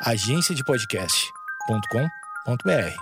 agenciadepodcast.com.br.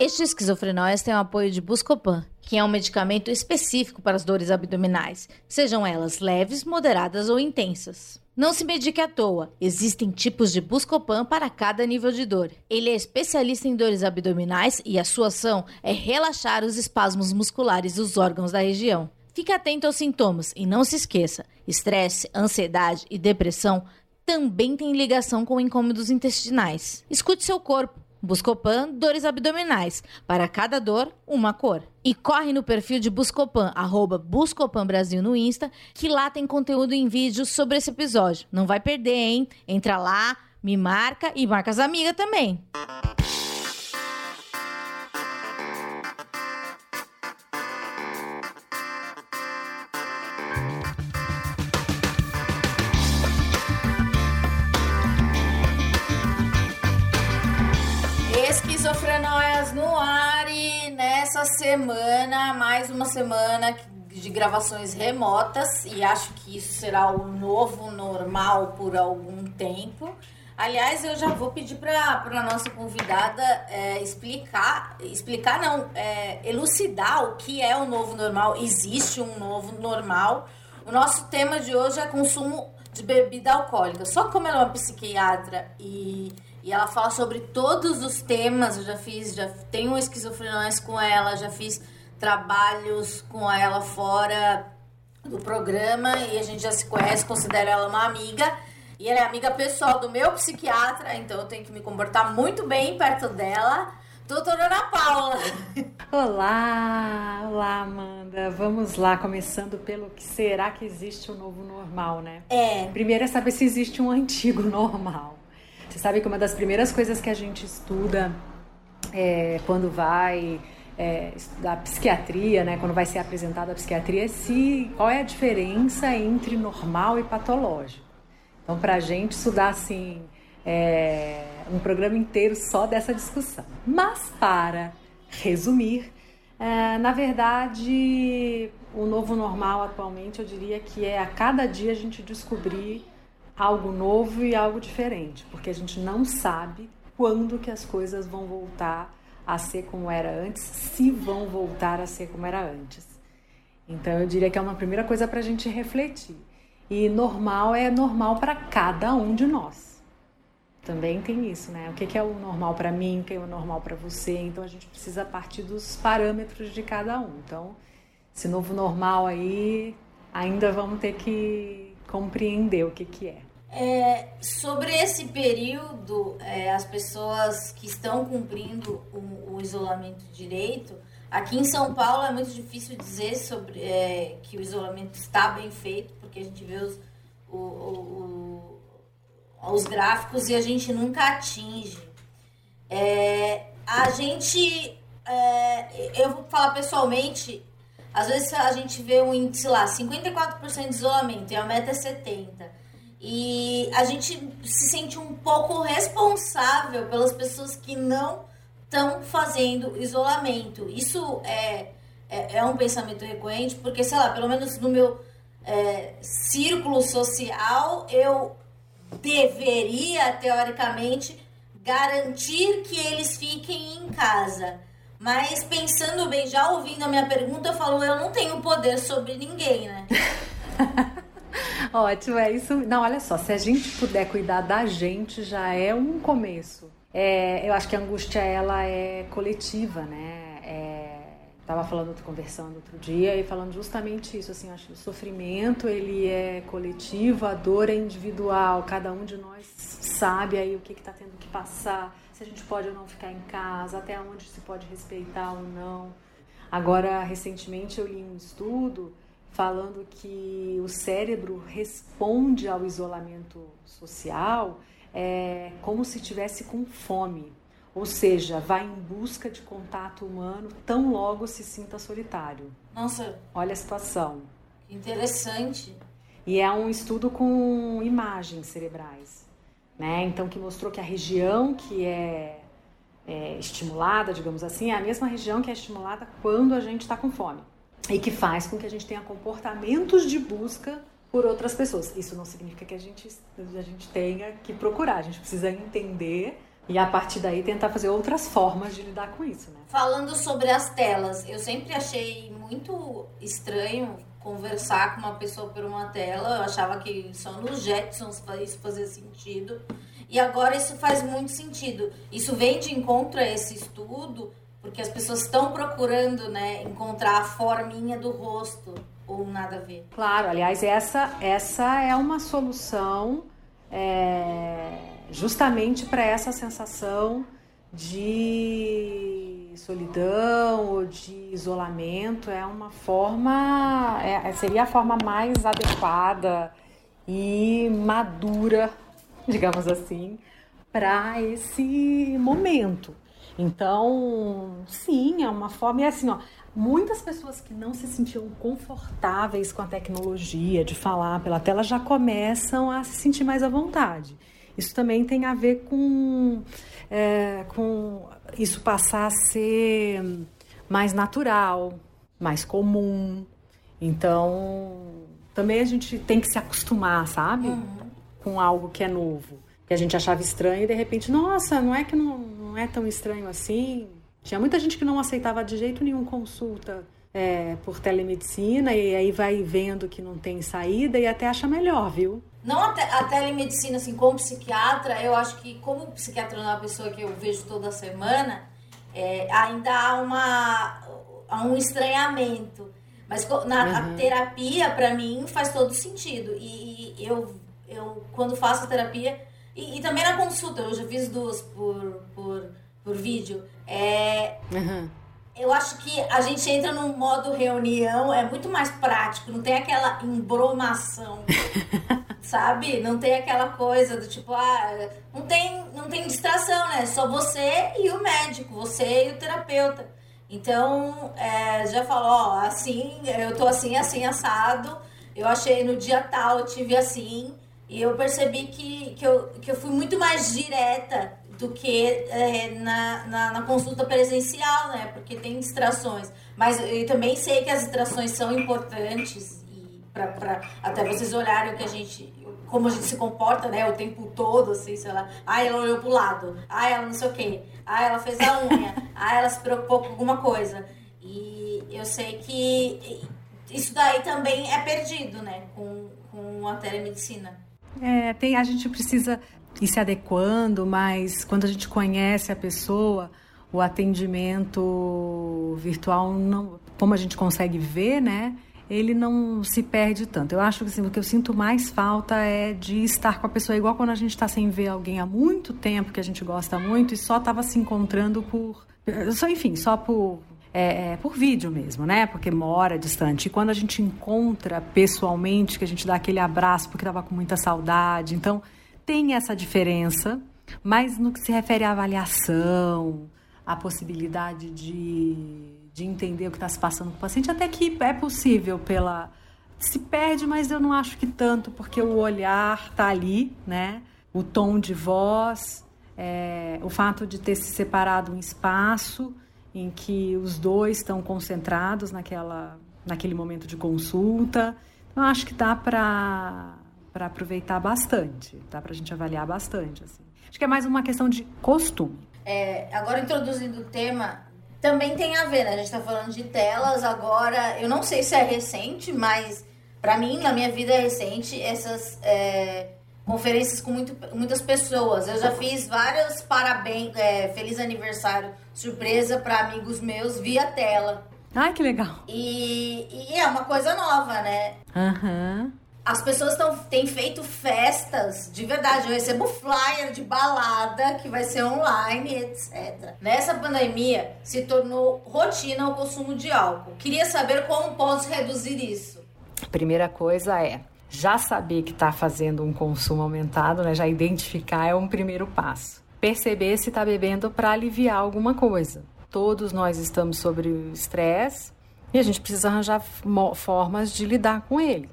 Este esquizofrenóias tem o apoio de Buscopan, que é um medicamento específico para as dores abdominais, sejam elas leves, moderadas ou intensas. Não se medique à toa, existem tipos de Buscopan para cada nível de dor. Ele é especialista em dores abdominais e a sua ação é relaxar os espasmos musculares dos órgãos da região. Fique atento aos sintomas e não se esqueça: estresse, ansiedade e depressão também têm ligação com incômodos intestinais. Escute seu corpo. Buscopan, dores abdominais. Para cada dor, uma cor. E corre no perfil de Buscopan, arroba Buscopan Brasil no Insta, que lá tem conteúdo em vídeo sobre esse episódio. Não vai perder, hein? Entra lá, me marca e marca as amigas também. Esquizofrenóias semana, mais uma semana de gravações remotas e acho que isso será o novo normal por algum tempo. Aliás, eu já vou pedir para a nossa convidada é, explicar, explicar não, é, elucidar o que é o novo normal. Existe um novo normal. O nosso tema de hoje é consumo de bebida alcoólica. Só como ela é uma psiquiatra e e ela fala sobre todos os temas. Eu já fiz, já tenho esquizofrenias com ela, já fiz trabalhos com ela fora do programa e a gente já se conhece, considero ela uma amiga. E ela é amiga pessoal do meu psiquiatra, então eu tenho que me comportar muito bem perto dela. Doutora Ana Paula. Olá, olá Amanda. Vamos lá, começando pelo que será que existe um novo normal, né? É. Primeiro é saber se existe um antigo normal. Você sabe que uma das primeiras coisas que a gente estuda é, quando vai é, estudar psiquiatria, né, quando vai ser apresentada a psiquiatria, é se, qual é a diferença entre normal e patológico. Então, para a gente estudar assim, é, um programa inteiro só dessa discussão. Mas, para resumir, é, na verdade, o novo normal atualmente eu diria que é a cada dia a gente descobrir algo novo e algo diferente, porque a gente não sabe quando que as coisas vão voltar a ser como era antes, se vão voltar a ser como era antes. Então eu diria que é uma primeira coisa para a gente refletir. E normal é normal para cada um de nós. Também tem isso, né? O que é o normal para mim, o que é o normal para você. Então a gente precisa partir dos parâmetros de cada um. Então, esse novo normal aí, ainda vamos ter que compreender o que, que é. É, sobre esse período, é, as pessoas que estão cumprindo o, o, isolamento direito, aqui em São Paulo é muito difícil dizer sobre é, que o isolamento está bem feito, porque a gente vê os, o, o, os gráficos e a gente nunca atinge. É, a gente, é, eu vou falar pessoalmente, às vezes a gente vê um índice lá, 54% de isolamento e a meta é 70%. E a gente se sente um pouco responsável pelas pessoas que não estão fazendo isolamento. Isso é, é, é, um pensamento recorrente, porque, sei lá, pelo menos no meu é, círculo social, eu deveria, teoricamente, garantir que eles fiquem em casa. Mas pensando bem, já ouvindo a minha pergunta, eu falo, eu não tenho poder sobre ninguém, né? Ótimo, é isso. Não, olha só, se a gente puder cuidar da gente, já é um começo. É, eu acho que a angústia, ela é coletiva, né? É, tava falando, conversando outro dia e falando justamente isso, assim, acho que o sofrimento, ele é coletivo, a dor é individual, cada um de nós sabe aí o que está tendo que passar, se a gente pode ou não ficar em casa, até onde se pode respeitar ou não. Agora, recentemente eu li um estudo falando que o cérebro responde ao isolamento social é, como se tivesse com fome, ou seja, vai em busca de contato humano tão logo se sinta solitário. Nossa, olha a situação. Interessante. E é um estudo com imagens cerebrais, né? Então que mostrou que a região que é, é estimulada, digamos assim, é a mesma região que é estimulada quando a gente está com fome e que faz com que a gente tenha comportamentos de busca por outras pessoas. Isso não significa que a gente, a gente tenha que procurar, a gente precisa entender e a partir daí tentar fazer outras formas de lidar com isso, né? Falando sobre as telas, eu sempre achei muito estranho conversar com uma pessoa por uma tela. Eu achava que só nos Jetsons isso fazia sentido. E agora isso faz muito sentido. Isso vem de encontro a esse estudo, porque as pessoas estão procurando, né, encontrar a forminha do rosto ou nada a ver. Claro, aliás, essa essa é uma solução é, justamente para essa sensação de solidão ou de isolamento é uma forma é, seria a forma mais adequada e madura digamos assim para esse momento então sim é uma forma e é assim ó muitas pessoas que não se sentiam confortáveis com a tecnologia de falar pela tela já começam a se sentir mais à vontade isso também tem a ver com, é, com isso passar a ser mais natural, mais comum. Então, também a gente tem que se acostumar, sabe? Uhum. Com algo que é novo. Que a gente achava estranho e de repente, nossa, não é que não, não é tão estranho assim. Tinha muita gente que não aceitava de jeito nenhum consulta é, por telemedicina e aí vai vendo que não tem saída e até acha melhor, viu? Não a, te, a telemedicina, assim, como psiquiatra, eu acho que como psiquiatra não é uma pessoa que eu vejo toda semana, é, ainda há, uma, há um estranhamento. Mas na uhum. terapia, para mim, faz todo sentido. E, e, eu, eu, quando faço terapia, e, e, também na consulta, eu já fiz duas por, por, por vídeo, é... Uhum eu acho que a gente entra num modo reunião, é muito mais prático, não tem aquela embromação, sabe? Não tem aquela coisa do tipo, ah, não tem, não tem distração, né? Só você e o médico, você e o terapeuta. Então, é, já falou, ó, assim, eu tô assim, assim, assado. Eu achei no dia tal, eu tive assim. E eu percebi que, que, eu, que eu fui muito mais direta do que é, na, na, na, consulta presencial, né? Porque tem distrações. Mas eu também sei que as distrações são importantes e para até vocês olharem o que a gente como a gente se comporta, né, o tempo todo, assim, sei lá. Ah, ela olhou pro lado. Ah, ela não sei o quê. Ah, ela fez a unha. ah, ela se preocupou com alguma coisa. E eu sei que isso daí também é perdido, né, com, com a telemedicina. É, tem, a gente precisa ir se adequando, mas quando a gente conhece a pessoa, o atendimento virtual, não, como a gente consegue ver, né? Ele não se perde tanto. Eu acho que assim, o que eu sinto mais falta é de estar com a pessoa, igual quando a gente está sem ver alguém há muito tempo, que a gente gosta muito, e só estava se encontrando por. Só, enfim, só por é, é, por vídeo mesmo, né? Porque mora distante. E quando a gente encontra pessoalmente, que a gente dá aquele abraço porque estava com muita saudade. Então, tem essa diferença, mas no que se refere à avaliação, à possibilidade de, de entender o que está se passando com o paciente, até que é possível pela. Se perde, mas eu não acho que tanto, porque o olhar está ali, né? O tom de voz, é, o fato de ter se separado um espaço em que os dois estão concentrados naquela, naquele momento de consulta. Eu acho que dá para para aproveitar bastante, dá para a gente avaliar bastante. Assim. Acho que é mais uma questão de costume. É, agora introduzindo o tema, também tem a ver, né? A gente está falando de telas agora. Eu não sei se é recente, mas para mim, na minha vida é recente, essas é, conferências com muito, muitas pessoas. Eu já fiz vários parabéns, é, feliz aniversário, surpresa para amigos meus via tela. Ai, que legal. E, e é uma coisa nova, né? Aham. Uhum as pessoas tão, têm feito festas de verdade. Eu recebo flyer de balada que vai ser online, etc. Nessa pandemia, se tornou rotina o consumo de álcool. Queria saber como posso reduzir isso. Primeira coisa é já saber que está fazendo um consumo aumentado, né? Já identificar é um primeiro passo. Perceber se está bebendo para aliviar alguma coisa. Todos nós estamos sobre estresse e a gente precisa arranjar formas de lidar com ele.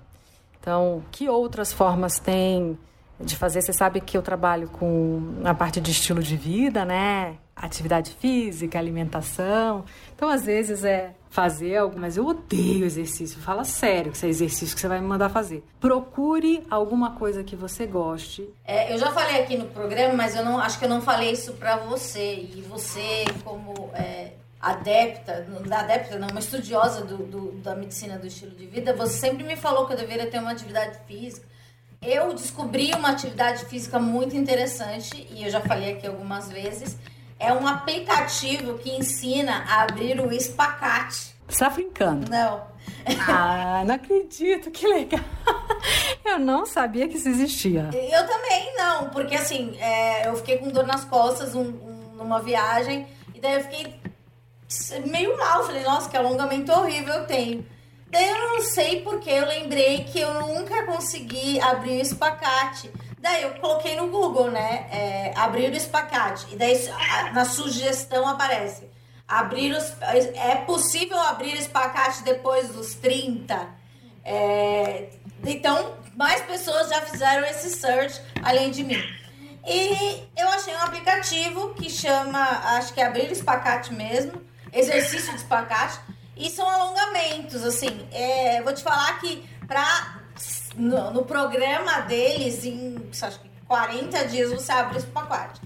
Então, que outras formas tem de fazer. Você sabe que eu trabalho com a parte de estilo de vida, né? Atividade física, alimentação. Então, às vezes é fazer algo, mas eu odeio exercício. Fala sério que é exercício que você vai me mandar fazer. Procure alguma coisa que você goste. É, eu já falei aqui no programa, mas eu não acho que eu não falei isso para você. E você, como é, adepta, não adepta não, uma estudiosa do, do, da medicina do estilo de vida, você sempre me falou que eu deveria ter uma atividade física. Eu descobri uma atividade física muito interessante e eu já falei aqui algumas vezes. É um aplicativo que ensina a abrir o espacate. Você tá brincando? Não. Ah, não acredito, que legal. Eu não sabia que isso existia. Eu também não, porque assim, é, eu fiquei com dor nas costas um, um, numa viagem e daí eu fiquei meio mal. Falei, nossa, que alongamento horrível eu tenho. Daí eu não sei porque eu lembrei que eu nunca consegui abrir o espacate. Daí eu coloquei no Google, né? É, abrir o espacate. E daí na sugestão aparece. Abrir os, é possível abrir espacate depois dos 30? É, então, mais pessoas já fizeram esse search além de mim. E eu achei um aplicativo que chama, acho que é Abrir Espacate mesmo, exercício de espacate e são alongamentos, assim. É, vou te falar que pra, no, no programa deles, em acho que 40 dias, você abre esse pacote.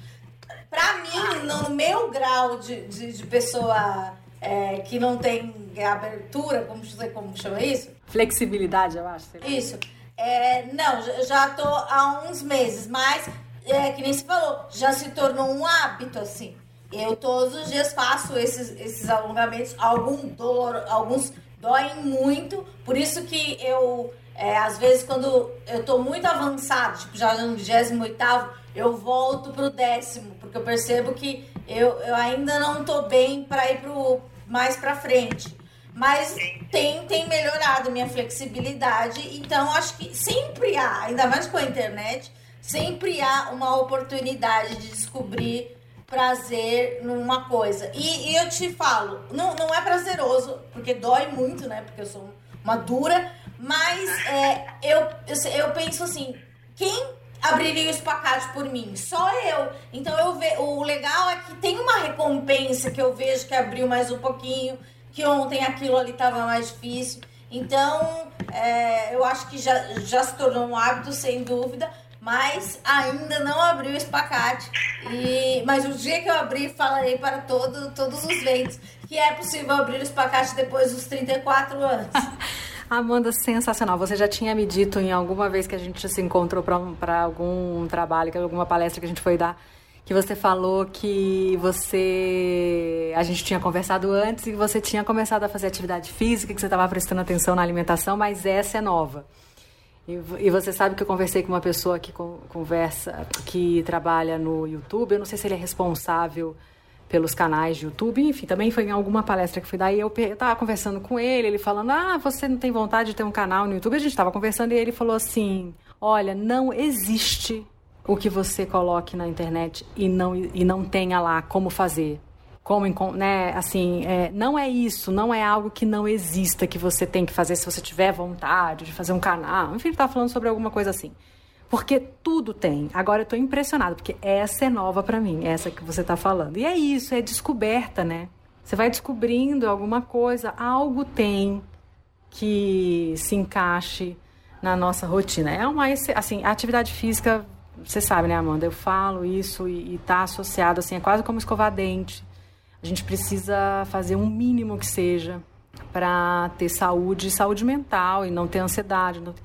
Pra mim, no meu grau de, de, de pessoa é, que não tem abertura, como, como chama isso? Flexibilidade, eu acho. Isso. É, não, já tô há uns meses, mas é, que nem se falou, já se tornou um hábito, assim. Eu todos os dias faço esses, esses alongamentos, algum dor, alguns doem muito, por isso que eu, é, às vezes, quando eu tô muito avançado, tipo já no 28 eu volto pro décimo, porque eu percebo que eu, eu ainda não tô bem para ir pro mais para frente. Mas tem, tem melhorado minha flexibilidade, então acho que sempre há, ainda mais com a internet, sempre há uma oportunidade de descobrir prazer numa coisa. E, e, eu te falo, não, não é prazeroso, porque dói muito, né? Porque eu sou uma dura, mas é, eu, eu, eu penso assim, quem abriria o espacate por mim? Só eu. Então eu ve, o legal é que tem uma recompensa que eu vejo que abriu mais um pouquinho, que ontem aquilo ali estava mais difícil. Então, é, eu acho que já, já se tornou um hábito, sem dúvida mas ainda não abriu o espacate. E, mas o dia que eu abrir, falarei para todo, todos os ventos que é possível abrir o espacate depois dos 34 anos. Amanda, sensacional. Você já tinha me dito em alguma vez que a gente se encontrou para algum trabalho, que alguma palestra que a gente foi dar, que você falou que você. A gente tinha conversado antes e que você tinha começado a fazer atividade física, que você estava prestando atenção na alimentação, mas essa é nova. E, você sabe que eu conversei com uma pessoa que conversa, que trabalha no YouTube. Eu não sei se ele é responsável pelos canais de YouTube, enfim, também foi em alguma palestra que fui dar e eu estava conversando com ele, ele falando: Ah, você não tem vontade de ter um canal no YouTube? A gente estava conversando e ele falou assim: Olha, não existe o que você coloque na internet e não, e não tenha lá como fazer como né, assim, é, não é isso, não é algo que não exista que você tem que fazer se você tiver vontade de fazer um canal. Enfim, ele tá falando sobre alguma coisa assim. Porque tudo tem. Agora eu tô impressionado, porque essa é nova para mim, essa que você tá falando. E é isso, é descoberta, né? Você vai descobrindo alguma coisa, algo tem que se encaixe na nossa rotina. É uma assim, a atividade física, você sabe, né, Amanda? Eu falo isso e, e tá associado assim, é quase como escovar dente a gente precisa fazer um mínimo que seja para ter saúde, saúde mental e não ter ansiedade. Não ter...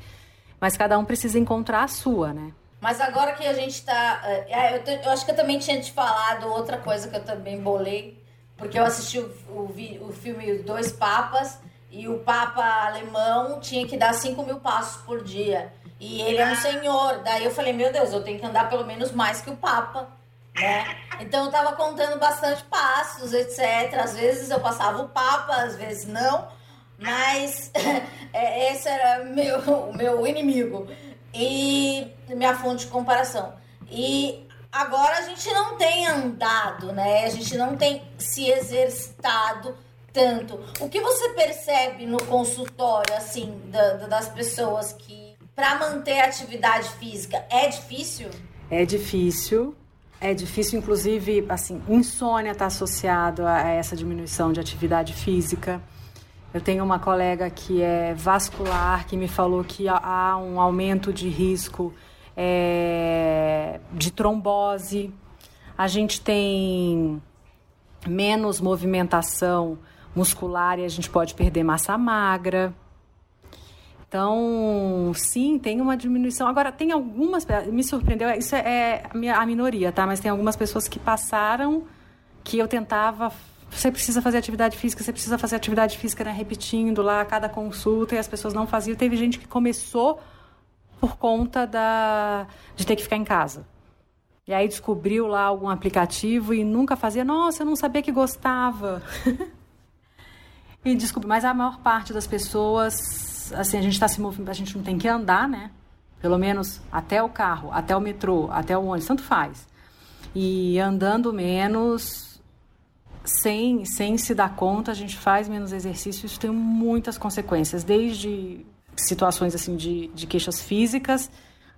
Mas cada um precisa encontrar a sua, né? Mas agora que a gente está. É, é, eu, acho que eu também tinha te falado outra coisa que eu também bolei, porque eu assisti o, o, o filme Dois Papas e o Papa alemão tinha que dar 5 mil passos por dia. E ele é um senhor. Daí eu falei, meu Deus, eu tenho que andar pelo menos mais que o Papa né? Então eu tava contando bastante passos, etc. Às vezes eu passava o papa, às vezes não, mas é, esse era meu, o meu inimigo e minha fonte de comparação. E agora a gente não tem andado, né? A gente não tem se exercitado tanto. O que você percebe no consultório, assim, da, das pessoas que para manter a atividade física é difícil? É difícil. É difícil, inclusive, assim, insônia está associado a essa diminuição de atividade física. Eu tenho uma colega que é vascular que me falou que há um aumento de risco é, de trombose. A gente tem menos movimentação muscular e a gente pode perder massa magra. Então, sim, tem uma diminuição. Agora, tem algumas. Me surpreendeu, isso é, é a minoria, tá? Mas tem algumas pessoas que passaram que eu tentava. Você precisa fazer atividade física, você precisa fazer atividade física, né? Repetindo lá cada consulta e as pessoas não faziam. Teve gente que começou por conta da, de ter que ficar em casa. E aí descobriu lá algum aplicativo e nunca fazia. Nossa, eu não sabia que gostava. e descobriu. Mas a maior parte das pessoas assim, a gente está se movendo, a gente não tem que andar, né? Pelo menos até o carro, até o metrô, até o ônibus, tanto faz. E andando menos, sem, sem se dar conta, a gente faz menos exercício, isso tem muitas consequências, desde situações assim de, de queixas físicas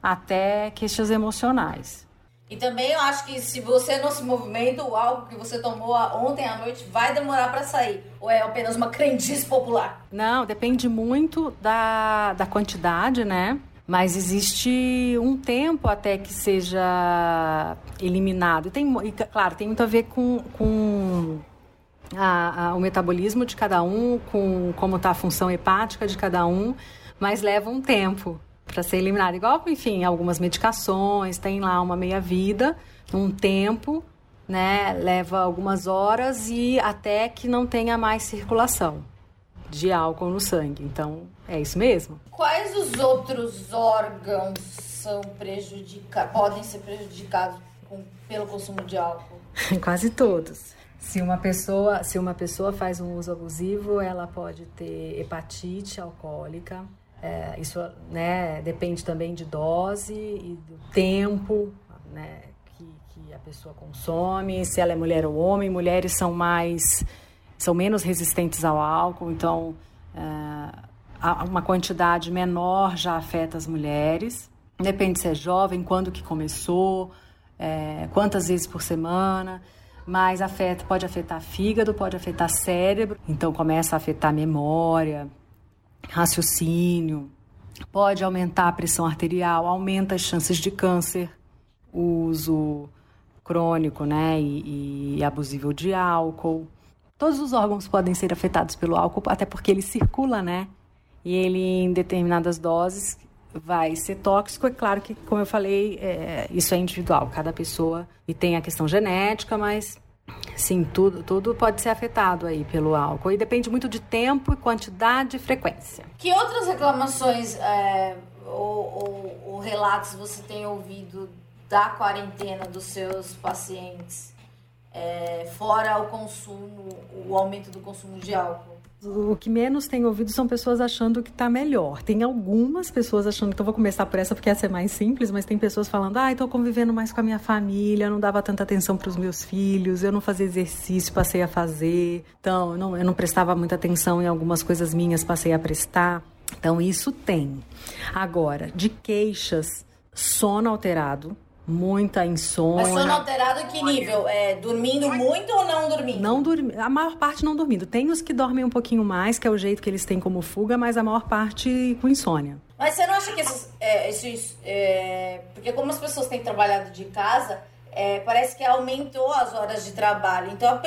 até queixas emocionais. E também eu acho que se você não se movimenta, o álcool que você tomou ontem à noite vai demorar para sair. Ou é apenas uma crendice popular? Não, depende muito da, da quantidade, né? Mas existe um tempo até que seja eliminado. E tem, e, claro, tem muito a ver com, com a, a, o metabolismo de cada um, com como está a função hepática de cada um, mas leva um tempo para ser eliminado. Igual, enfim, algumas medicações, tem lá uma meia-vida, um tempo, né? Leva algumas horas e até que não tenha mais circulação de álcool no sangue. Então, é isso mesmo. Quais os outros órgãos são prejudicados, podem ser prejudicados com, pelo consumo de álcool? Quase todos. Se uma pessoa, se uma pessoa faz um uso abusivo, ela pode ter hepatite alcoólica, é, isso né, depende também de dose e do tempo né, que, que a pessoa consome, se ela é mulher ou homem. Mulheres são mais, são menos resistentes ao álcool, então é, uma quantidade menor já afeta as mulheres. Depende se é jovem, quando que começou, é, quantas vezes por semana mas afeta, pode afetar fígado, pode afetar cérebro, então começa a afetar memória, raciocínio, pode aumentar a pressão arterial, aumenta as chances de câncer, uso crônico né, e, e abusivo de álcool. Todos os órgãos podem ser afetados pelo álcool, até porque ele circula, né? E ele, em determinadas doses, vai ser tóxico. É claro que, como eu falei, é, isso é individual, cada pessoa. E tem a questão genética, mas Sim, tudo, tudo pode ser afetado aí pelo álcool. E depende muito de tempo, quantidade e frequência. Que outras reclamações é, ou, ou, ou relatos você tem ouvido da quarentena dos seus pacientes? É, fora o consumo, o aumento do consumo de álcool? o que menos tem ouvido são pessoas achando que está melhor. Tem algumas pessoas achando, então vou começar por essa porque essa é mais simples, mas tem pessoas falando: ah, estou convivendo mais com a minha família, não dava tanta atenção para os meus filhos, eu não fazia exercício, passei a fazer. Então, não, eu não prestava muita atenção em algumas coisas minhas, passei a prestar. Então, isso tem. Agora, de queixas, sono alterado, muita insônia. Mas sono alterado que nível? É, dormindo muito ou não dormindo? Não dormindo. A maior parte não dormindo. Tem os que dormem um pouquinho mais, que é o jeito que eles têm como fuga, mas a maior parte com insônia. Mas você não acha que esses, é, esses é, porque como as pessoas têm trabalhado de casa, é, parece que aumentou as horas de trabalho. Então,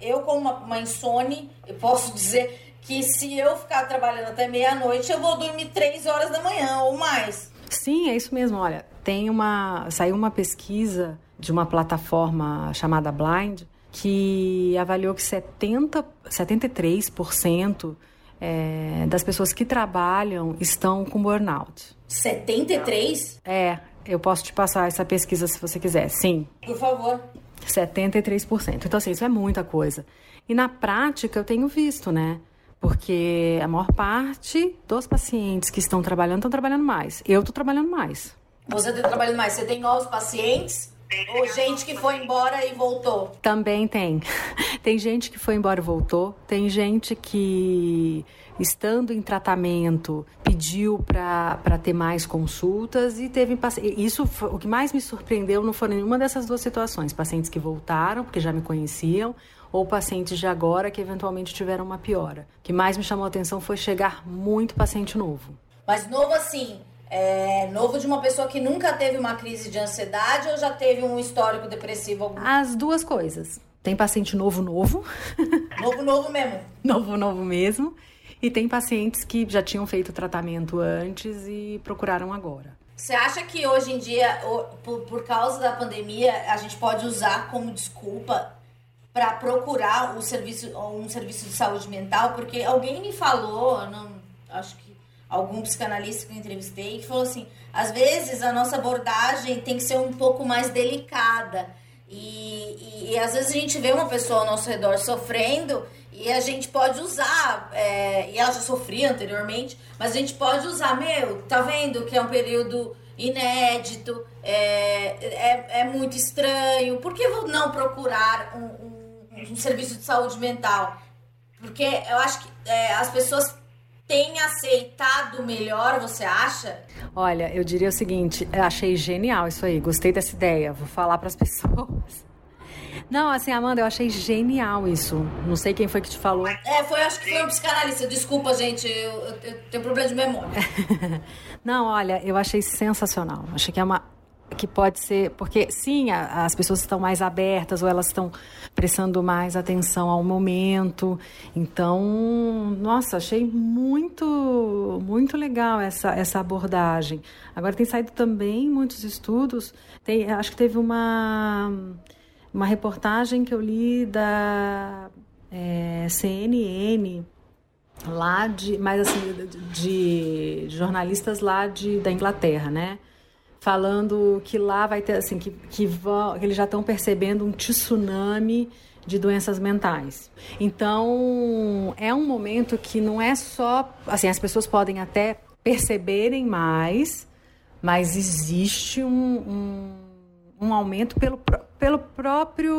eu como uma, uma insone, eu posso dizer que se eu ficar trabalhando até meia-noite, eu vou dormir três horas da manhã ou mais. Sim, é isso mesmo. Olha, tem uma saiu uma pesquisa de uma plataforma chamada Blind que avaliou que 70, 73% é, das pessoas que trabalham estão com burnout. 73? É, eu posso te passar essa pesquisa se você quiser. Sim. Por favor. 73%. Então, assim, isso é muita coisa. E na prática, eu tenho visto, né? Porque a maior parte dos pacientes que estão trabalhando estão trabalhando mais. Eu estou trabalhando mais. Você está trabalhando mais, você tem novos pacientes Ou gente que foi embora e voltou. Também tem. Tem gente que foi embora e voltou. Tem gente que, estando em tratamento, pediu para ter mais consultas e teve isso o que mais me surpreendeu não foi nenhuma dessas duas situações. Pacientes que voltaram porque já me conheciam ou pacientes de agora que eventualmente tiveram uma piora. O que mais me chamou a atenção foi chegar muito paciente novo. Mas novo assim, é, novo de uma pessoa que nunca teve uma crise de ansiedade ou já teve um histórico depressivo? Algum? As duas coisas. Tem paciente novo, novo. Novo, novo mesmo. novo, novo mesmo. E tem pacientes que já tinham feito tratamento antes e procuraram agora. Você acha que hoje em dia, por, por causa da pandemia, a gente pode usar como desculpa para procurar um serviço, um serviço de saúde mental? Porque alguém me falou, não, acho que algum psicanalista que eu entrevistei, que falou assim: às vezes a nossa abordagem tem que ser um pouco mais delicada. E, e, e às vezes a gente vê uma pessoa ao nosso redor sofrendo e a gente pode usar, é, e ela já sofria anteriormente, mas a gente pode usar, meu, tá vendo que é um período inédito, é, é, é muito estranho, por que não procurar um, um, um serviço de saúde mental? Porque eu acho que é, as pessoas tem aceitado melhor, você acha? Olha, eu diria o seguinte, eu achei genial isso aí, gostei dessa ideia, vou falar para as pessoas. Não, assim, Amanda, eu achei genial isso. Não sei quem foi que te falou. É, foi, acho que foi um psicanalista. Desculpa, gente, eu, eu, eu tenho problema de memória. Não, olha, eu achei sensacional. Achei que é uma que pode ser, porque sim, a, as pessoas estão mais abertas ou elas estão prestando mais atenção ao momento. Então, nossa, achei muito, muito legal essa, essa abordagem. Agora tem saído também muitos estudos. Tem, acho que teve uma, uma reportagem que eu li da é, CNN lá de, mas assim, de, de jornalistas lá de, da Inglaterra, né? Falando que lá vai ter assim que, que, vão, que eles já estão percebendo um tsunami de doenças mentais. Então é um momento que não é só assim as pessoas podem até perceberem mais, mas existe um, um, um aumento pelo, pelo próprio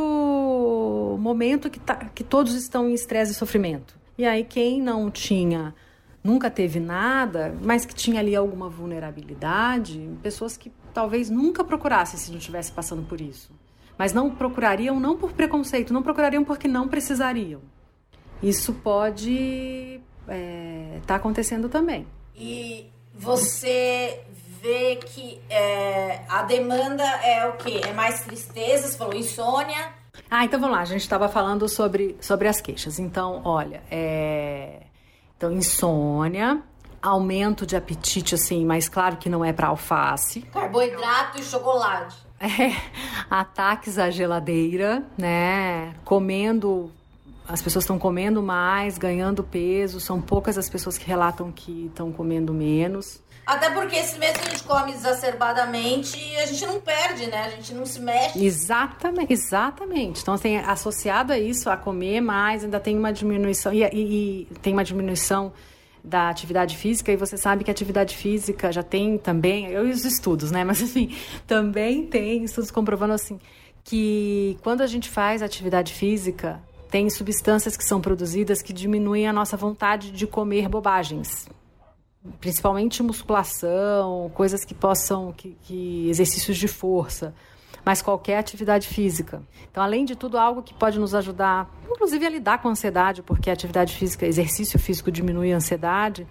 momento que, tá, que todos estão em estresse e sofrimento. E aí quem não tinha nunca teve nada, mas que tinha ali alguma vulnerabilidade, pessoas que talvez nunca procurassem se não estivesse passando por isso. Mas não procurariam não por preconceito, não procurariam porque não precisariam. Isso pode estar é, tá acontecendo também. E você vê que é, a demanda é o quê? É mais tristeza, você falou insônia. Ah, então vamos lá, a gente estava falando sobre, sobre as queixas. Então, olha, é então, insônia, aumento de apetite, assim, mas claro que não é para alface. Carboidrato e chocolate. É, ataques à geladeira, né? Comendo. As pessoas estão comendo mais, ganhando peso. São poucas as pessoas que relatam que estão comendo menos. Até porque esse mês que a gente come exacerbadamente, a gente não perde, né? A gente não se mexe. Exatamente, exatamente. Então, assim, associado a isso, a comer mais, ainda tem uma diminuição, e, e, e tem uma diminuição da atividade física, e você sabe que a atividade física já tem também, eu e os estudos, né? Mas assim, também tem estudos comprovando assim que quando a gente faz atividade física, tem substâncias que são produzidas que diminuem a nossa vontade de comer bobagens principalmente musculação, coisas que possam, que, que, exercícios de força, mas qualquer atividade física. Então, além de tudo, algo que pode nos ajudar, inclusive a lidar com a ansiedade, porque atividade física, exercício físico diminui a ansiedade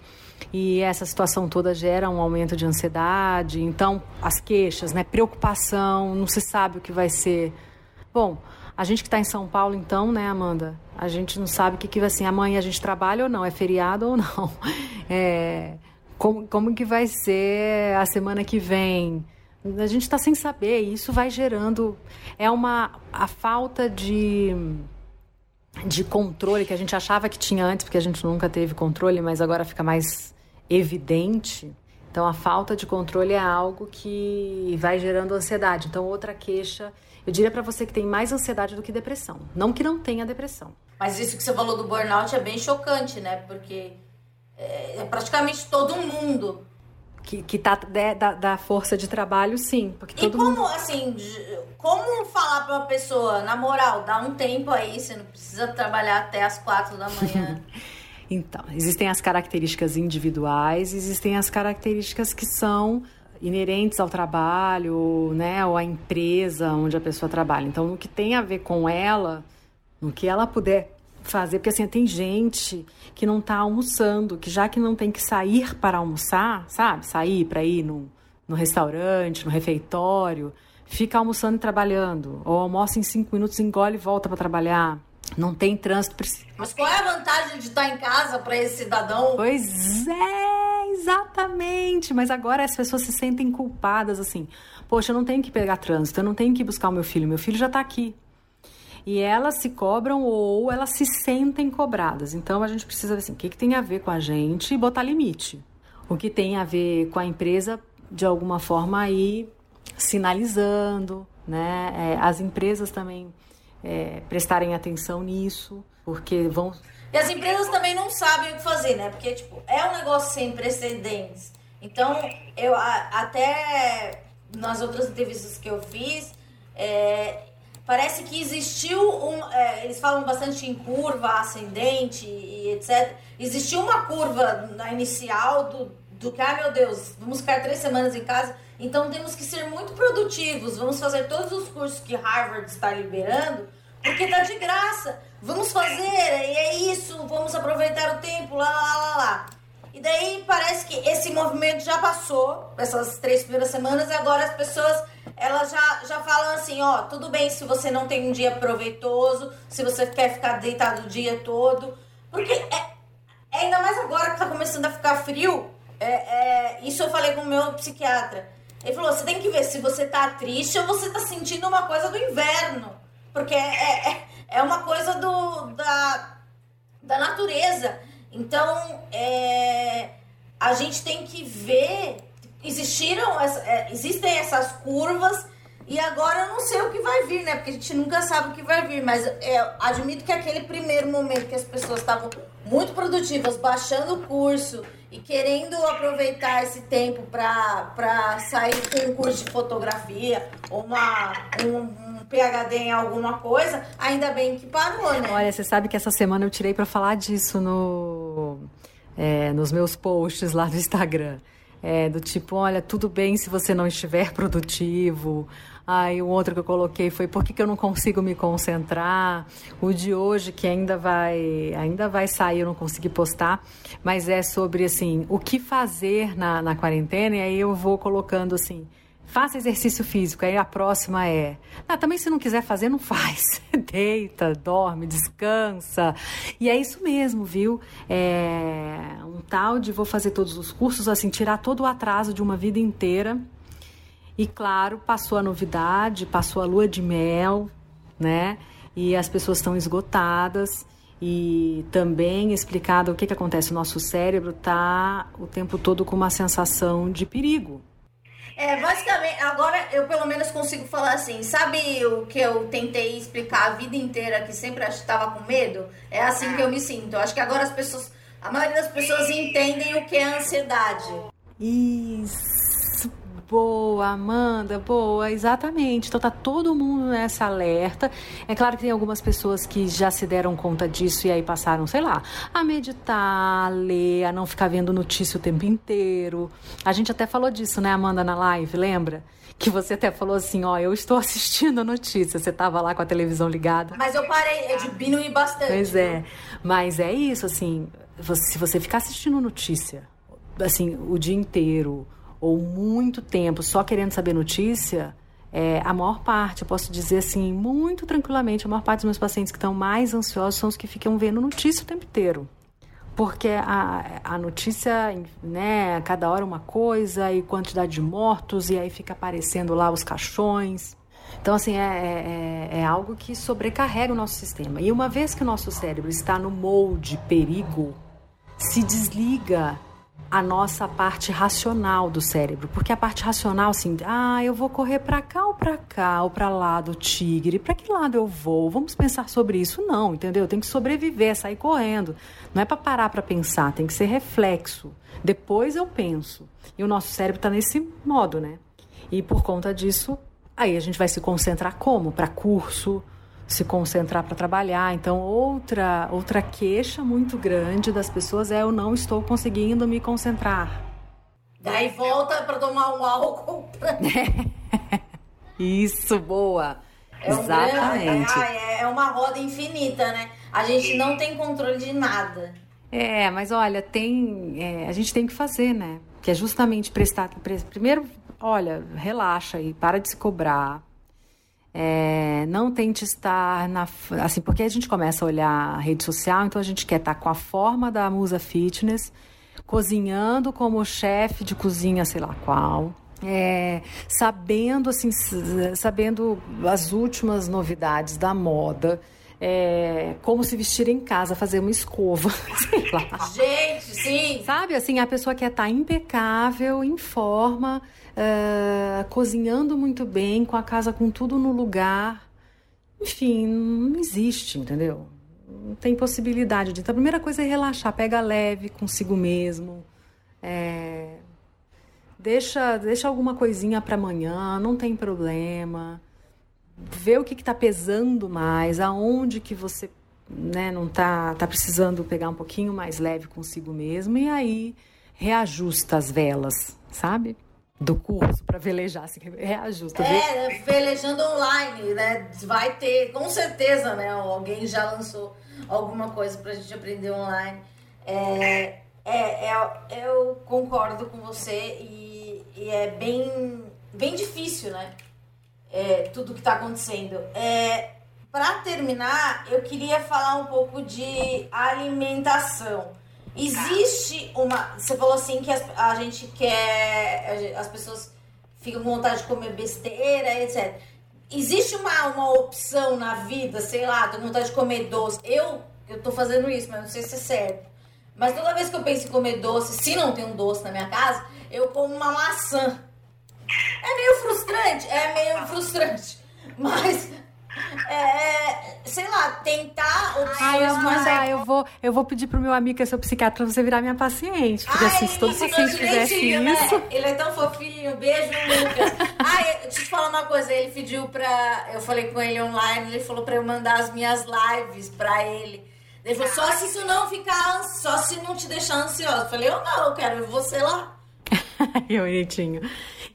e essa situação toda gera um aumento de ansiedade. Então, as queixas, né, preocupação, não se sabe o que vai ser. Bom, a gente que está em São Paulo, então, né, Amanda? A gente não sabe o que, que vai ser. Amanhã a gente trabalha ou não, é feriado ou não. É, como, como que vai ser a semana que vem? A gente está sem saber. Isso vai gerando. É uma. A falta de de controle que a gente achava que tinha antes, porque a gente nunca teve controle, mas agora fica mais evidente. Então, a falta de controle é algo que vai gerando ansiedade. Então, outra queixa, eu diria para você que tem mais ansiedade do que depressão. Não que não tenha depressão. Mas isso que você falou do burnout é bem chocante, né? Porque é, é praticamente todo mundo que, que tá de, da, da, força de trabalho, sim. Porque e todo como, mundo... assim, como falar pra uma pessoa, na moral, dá um tempo aí, você não precisa trabalhar até as quatro da manhã. então, existem as características individuais, existem as características que são inerentes ao trabalho, né, ou à empresa onde a pessoa trabalha. Então, no que tem a ver com ela, no que ela puder fazer, porque assim, tem gente que não está almoçando, que já que não tem que sair para almoçar, sabe? Sair para ir no, no restaurante, no refeitório, fica almoçando e trabalhando. Ou almoça em cinco minutos, engole e volta para trabalhar. Não tem trânsito. Mas qual é a vantagem de estar em casa para esse cidadão? Pois é, exatamente. Mas agora as pessoas se sentem culpadas assim. Poxa, eu não tenho que pegar trânsito, eu não tenho que buscar o meu filho, meu filho já está aqui e elas se cobram ou elas se sentem cobradas. Então a gente precisa ver assim, o que, que tem a ver com a gente e botar limite. O que tem a ver com a empresa, de alguma forma, aí sinalizando, né? É, as empresas também é, prestarem atenção nisso, porque vão. E as empresas também não sabem o que fazer, né? Porque, tipo, é um negócio sem precedentes. Então, eu até nas outras entrevistas que eu fiz, é, parece que existiu um. É, eles falam bastante em curva ascendente e etc. Existiu uma curva na inicial do, do que, meu Deus, vamos ficar três semanas em casa, então temos que ser muito produtivos, vamos fazer todos os cursos que Harvard está liberando, porque tá de graça. Vamos fazer, e é isso, vamos aproveitar o tempo, lá, lá, lá, lá. E daí parece que esse movimento já passou, essas três primeiras semanas, e agora as pessoas elas já, já falam assim, ó, tudo bem se você não tem um dia proveitoso, se você quer ficar deitado o dia todo. Porque é, é ainda mais agora que tá começando a ficar frio. É, é, isso eu falei com o meu psiquiatra. Ele falou, você tem que ver se você tá triste ou você tá sentindo uma coisa do inverno. Porque é, é, é uma coisa do, da, da natureza. Então, é, a gente tem que ver existiram, é, existem essas curvas e agora eu não sei o que vai vir, né? Porque a gente nunca sabe o que vai vir, mas é, admito que aquele primeiro momento que as pessoas estavam muito produtivas, baixando o curso e querendo aproveitar esse tempo para sair com um curso de fotografia ou uma, um, um PhD em alguma coisa, ainda bem que parou, né? Olha, você sabe que essa semana eu tirei para falar disso no, é, nos meus posts lá do Instagram. É, do tipo, olha, tudo bem se você não estiver produtivo. Aí o outro que eu coloquei foi por que, que eu não consigo me concentrar. O de hoje que ainda vai, ainda vai sair, eu não consegui postar, mas é sobre assim, o que fazer na, na quarentena, e aí eu vou colocando assim faça exercício físico. Aí a próxima é: ah, também se não quiser fazer, não faz. Deita, dorme, descansa. E é isso mesmo, viu? É um tal de vou fazer todos os cursos, assim, tirar todo o atraso de uma vida inteira. E claro, passou a novidade, passou a lua de mel, né? E as pessoas estão esgotadas e também explicado o que, que acontece. O nosso cérebro está o tempo todo com uma sensação de perigo. É, basicamente, agora eu pelo menos consigo falar assim, sabe o que eu tentei explicar a vida inteira, que sempre estava com medo? É assim que eu me sinto. Acho que agora as pessoas, a maioria das pessoas entendem o que é ansiedade. Isso. Boa, Amanda, boa, exatamente. Então tá todo mundo nessa alerta. É claro que tem algumas pessoas que já se deram conta disso e aí passaram, sei lá, a meditar, a ler, a não ficar vendo notícia o tempo inteiro. A gente até falou disso, né, Amanda, na live, lembra? Que você até falou assim, ó, eu estou assistindo a notícia. Você tava lá com a televisão ligada. Mas eu parei, eu diminuí bastante. Pois é. Mas é isso, assim, se você ficar assistindo notícia, assim, o dia inteiro ou muito tempo só querendo saber notícia, é, a maior parte, eu posso dizer assim, muito tranquilamente, a maior parte dos meus pacientes que estão mais ansiosos são os que ficam vendo notícia o tempo inteiro. Porque a, a notícia, né, a cada hora uma coisa, e quantidade de mortos, e aí fica aparecendo lá os caixões. Então, assim, é, é, é algo que sobrecarrega o nosso sistema. E uma vez que o nosso cérebro está no molde perigo, se desliga a nossa parte racional do cérebro, porque a parte racional assim, ah, eu vou correr para cá ou para cá ou para lá do tigre, para que lado eu vou? Vamos pensar sobre isso não, entendeu? Tem que sobreviver, sair correndo. Não é para parar para pensar, tem que ser reflexo. Depois eu penso. E o nosso cérebro está nesse modo, né? E por conta disso, aí a gente vai se concentrar como? Para curso, se concentrar para trabalhar. Então, outra, outra queixa muito grande das pessoas é eu não estou conseguindo me concentrar. Daí volta para tomar um álcool. Pra... Isso, boa. É Exatamente. Um é, é uma roda infinita, né? A gente não tem controle de nada. É, mas olha, tem, é, a gente tem que fazer, né? Que é justamente prestar. Primeiro, olha, relaxa aí, para de se cobrar é, não tente estar na. Assim, porque a gente começa a olhar a rede social, então a gente quer estar com a forma da musa fitness, cozinhando como chefe de cozinha, sei lá qual. É, sabendo assim sabendo as últimas novidades da moda é, como se vestir em casa, fazer uma escova, sei lá. Gente, sim! Sabe, assim, a pessoa quer estar impecável, em forma, uh, cozinhando muito bem, com a casa com tudo no lugar. Enfim, não existe, entendeu? Não tem possibilidade de. Então, a primeira coisa é relaxar, pega leve consigo mesmo. É, deixa, deixa alguma coisinha para amanhã, não tem problema ver o que está pesando mais, aonde que você né, não está tá precisando pegar um pouquinho mais leve consigo mesmo e aí reajusta as velas, sabe? Do curso para velejar, assim, reajusta. É, velejando online, né? Vai ter, com certeza, né? Alguém já lançou alguma coisa para a gente aprender online. É, é, é, eu concordo com você e, e é bem, bem difícil, né? é, tudo que está acontecendo. É, Para terminar, eu queria falar um pouco de alimentação. Existe uma. Você falou assim que a gente quer. As pessoas ficam com vontade de comer besteira, etc. Existe uma, uma opção na vida, sei lá, tô com vontade de comer doce. Eu, eu tô fazendo isso, mas não sei se é certo. Mas toda vez que eu penso em comer doce, se não tem um doce na minha casa, eu como uma maçã. É meio frustrante, é meio frustrante. Mas é, sei lá, tentar Ai, eu, mas, ah, eu vou, eu vou pedir pro meu amigo que é seu psiquiatra pra você virar minha paciente. Porque Ai, assim, se todo paciente fizesse né? isso. Ele é tão fofinho, beijo, Lucas. Ai, deixa eu te falar uma coisa, ele pediu pra. Eu falei com ele online, ele falou pra eu mandar as minhas lives pra ele. Ele falou, só se isso não ficar, só se não te deixar ansiosa. Eu falei, eu não, eu quero ver você lá. que bonitinho.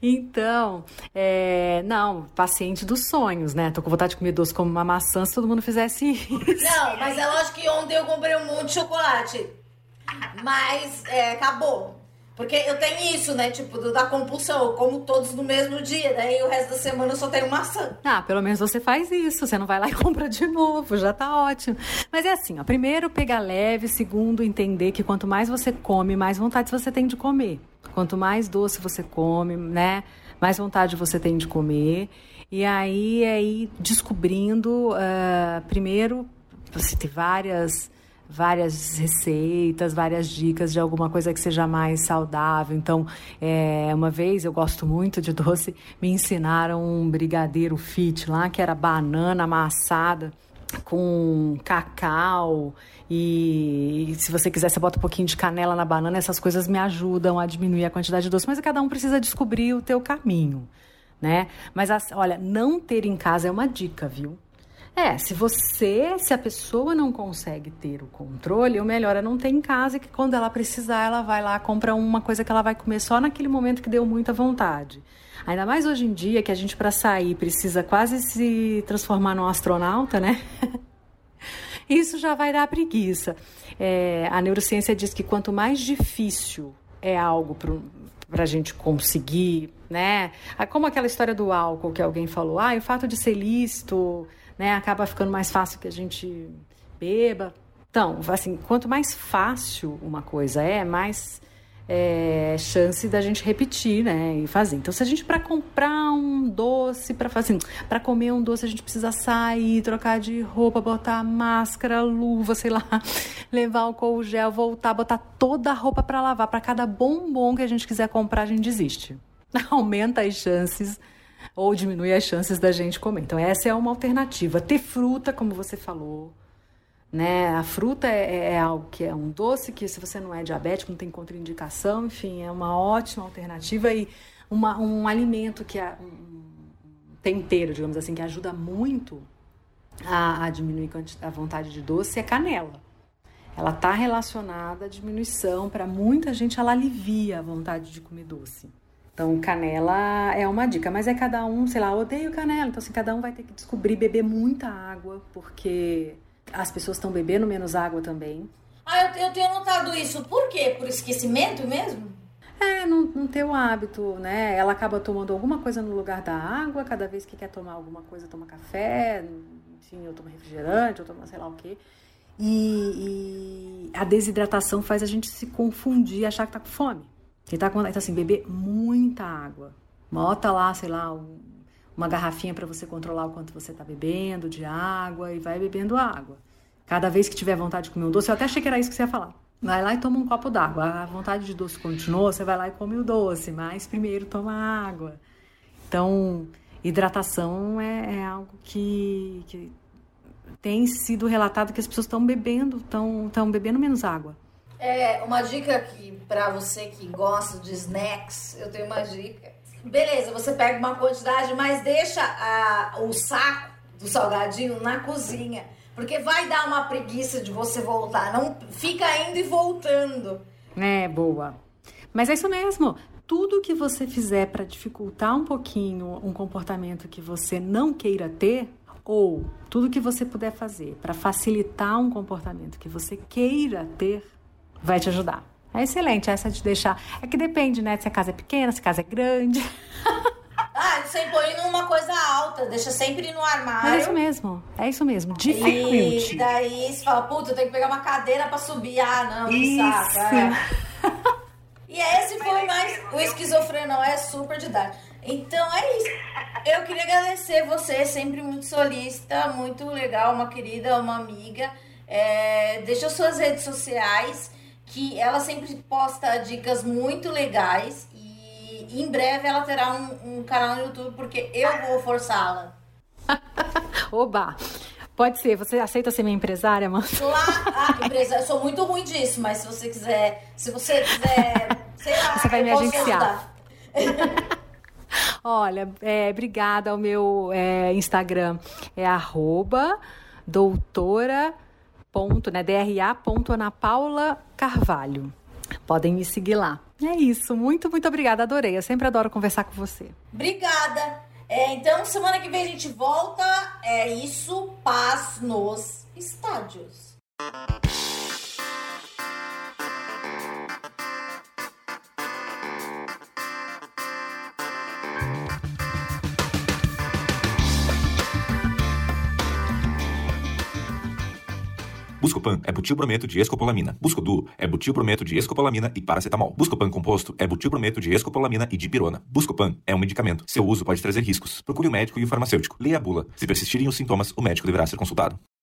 Então, é, não, paciente dos sonhos, né? Tô com vontade de comer doce como uma maçã se todo mundo fizesse isso. Não, mas é lógico que ontem eu comprei um monte de chocolate. Mas é, acabou. Porque eu tenho isso, né? Tipo, da compulsão. Eu como todos no mesmo dia. Daí o resto da semana eu só tenho maçã. Ah, pelo menos você faz isso. Você não vai lá e compra de novo. Já tá ótimo. Mas é assim, ó. Primeiro, pegar leve. Segundo, entender que quanto mais você come, mais vontade você tem de comer. Quanto mais doce você come, né? Mais vontade você tem de comer. E aí, aí descobrindo, uh, primeiro, você tem várias várias receitas, várias dicas de alguma coisa que seja mais saudável. Então, é, uma vez eu gosto muito de doce, me ensinaram um brigadeiro fit lá que era banana amassada com cacau. E, e, se você quiser você bota um pouquinho de canela na banana essas coisas me ajudam a diminuir a quantidade de doce mas cada um precisa descobrir o teu caminho né? Mas olha não ter em casa é uma dica viu é, se você, se a pessoa não consegue ter o controle, o melhor é não ter em casa, que quando ela precisar, ela vai lá, compra uma coisa que ela vai comer só naquele momento que deu muita vontade. Ainda mais hoje em dia, que a gente para sair precisa quase se transformar num astronauta, né? Isso já vai dar preguiça. É, a neurociência diz que quanto mais difícil é algo para a gente conseguir, né? Como aquela história do álcool que alguém falou, ah, o fato de ser lícito né? Acaba ficando mais fácil que a gente beba. Então, assim, quanto mais fácil uma coisa é, mais é, chance da gente repetir, né, e fazer. Então, se a gente para comprar um doce, para fazer, para comer um doce, a gente precisa sair, trocar de roupa, botar máscara, luva, sei lá, levar álcool gel, voltar, botar toda a roupa para lavar, para cada bombom que a gente quiser comprar, a gente desiste. Aumenta as chances ou diminui as chances da gente comer. Então, essa é uma alternativa. Ter fruta, como você falou, né? A fruta é, é, é, algo que é um doce que, se você não é diabético, não tem contraindicação, enfim, é uma ótima alternativa e uma, um alimento que é um tempero, digamos assim, que ajuda muito a, a diminuir a vontade de doce é canela. Ela está relacionada à diminuição. Para muita gente, ela alivia a vontade de comer doce. Então, canela é uma dica, mas é cada um, sei lá, odeio canela. Então, assim, cada um vai ter que descobrir beber muita água, porque as pessoas estão bebendo menos água também. Ah, eu, eu tenho notado isso. Por quê? Por esquecimento mesmo? É, não, não ter o hábito, né? Ela acaba tomando alguma coisa no lugar da água, cada vez que quer tomar alguma coisa, toma café, enfim, eu tomo refrigerante, eu tomo sei lá o quê. E, e a desidratação faz a gente se confundir, achar que tá com fome. Tá com então, assim, beber muita água. Bota lá, sei lá, um, uma garrafinha para você controlar o quanto você está bebendo de água e vai bebendo água. Cada vez que tiver vontade de comer um doce, eu até achei que era isso que você ia falar. Vai lá e toma um copo d'água. A vontade de doce continuou, você vai lá e come o doce, mas primeiro toma água. Então, hidratação é, é algo que, que, tem sido relatado que as pessoas estão bebendo, estão bebendo menos água. É, uma dica que para você que gosta de snacks, eu tenho uma dica Beleza, você pega uma quantidade, mas deixa a, o saco do salgadinho na cozinha. Porque vai dar uma preguiça de você voltar. Não fica indo e voltando. É, boa. Mas é isso mesmo. Tudo que você fizer para dificultar um pouquinho um comportamento que você não queira ter, ou tudo que você puder fazer para facilitar um comportamento que você queira ter, vai te ajudar. É excelente essa de deixar. É que depende, né? Se a casa é pequena, se a casa é grande. Ah, você põe numa coisa alta, deixa sempre no armário. É isso mesmo, é isso mesmo. Dificulte. E daí você fala, puta, eu tenho que pegar uma cadeira pra subir. Ah, não, que saco. É. e esse foi mais. O esquizofrenão é super didático. Então é isso. Eu queria agradecer você, sempre muito solista, muito legal, uma querida, uma amiga. É, deixa suas redes sociais que ela sempre posta dicas muito legais e em breve ela terá um, um canal no YouTube porque eu vou forçá-la. Oba! Pode ser, você aceita ser minha empresária, mano? Claro, ah, empresária, eu sou muito ruim disso, mas se você quiser, se você quiser, sei lá, você vai me agenciar. Olha, é, obrigada ao meu é, Instagram, é arroba doutora ponto, né, Carvalho. Podem me seguir lá. É isso. Muito, muito obrigada. Adorei. Eu sempre adoro conversar com você. Obrigada. É, então, semana que vem a gente volta. É isso. Paz nos estádios. Buscopan é butilbrometo de escopolamina. Buscodu é butilbrometo de escopolamina e paracetamol. Buscopan composto é butilbrometo de escopolamina e dipirona. Buscopan é um medicamento. Seu uso pode trazer riscos. Procure o médico e o farmacêutico. Leia a bula. Se persistirem os sintomas, o médico deverá ser consultado.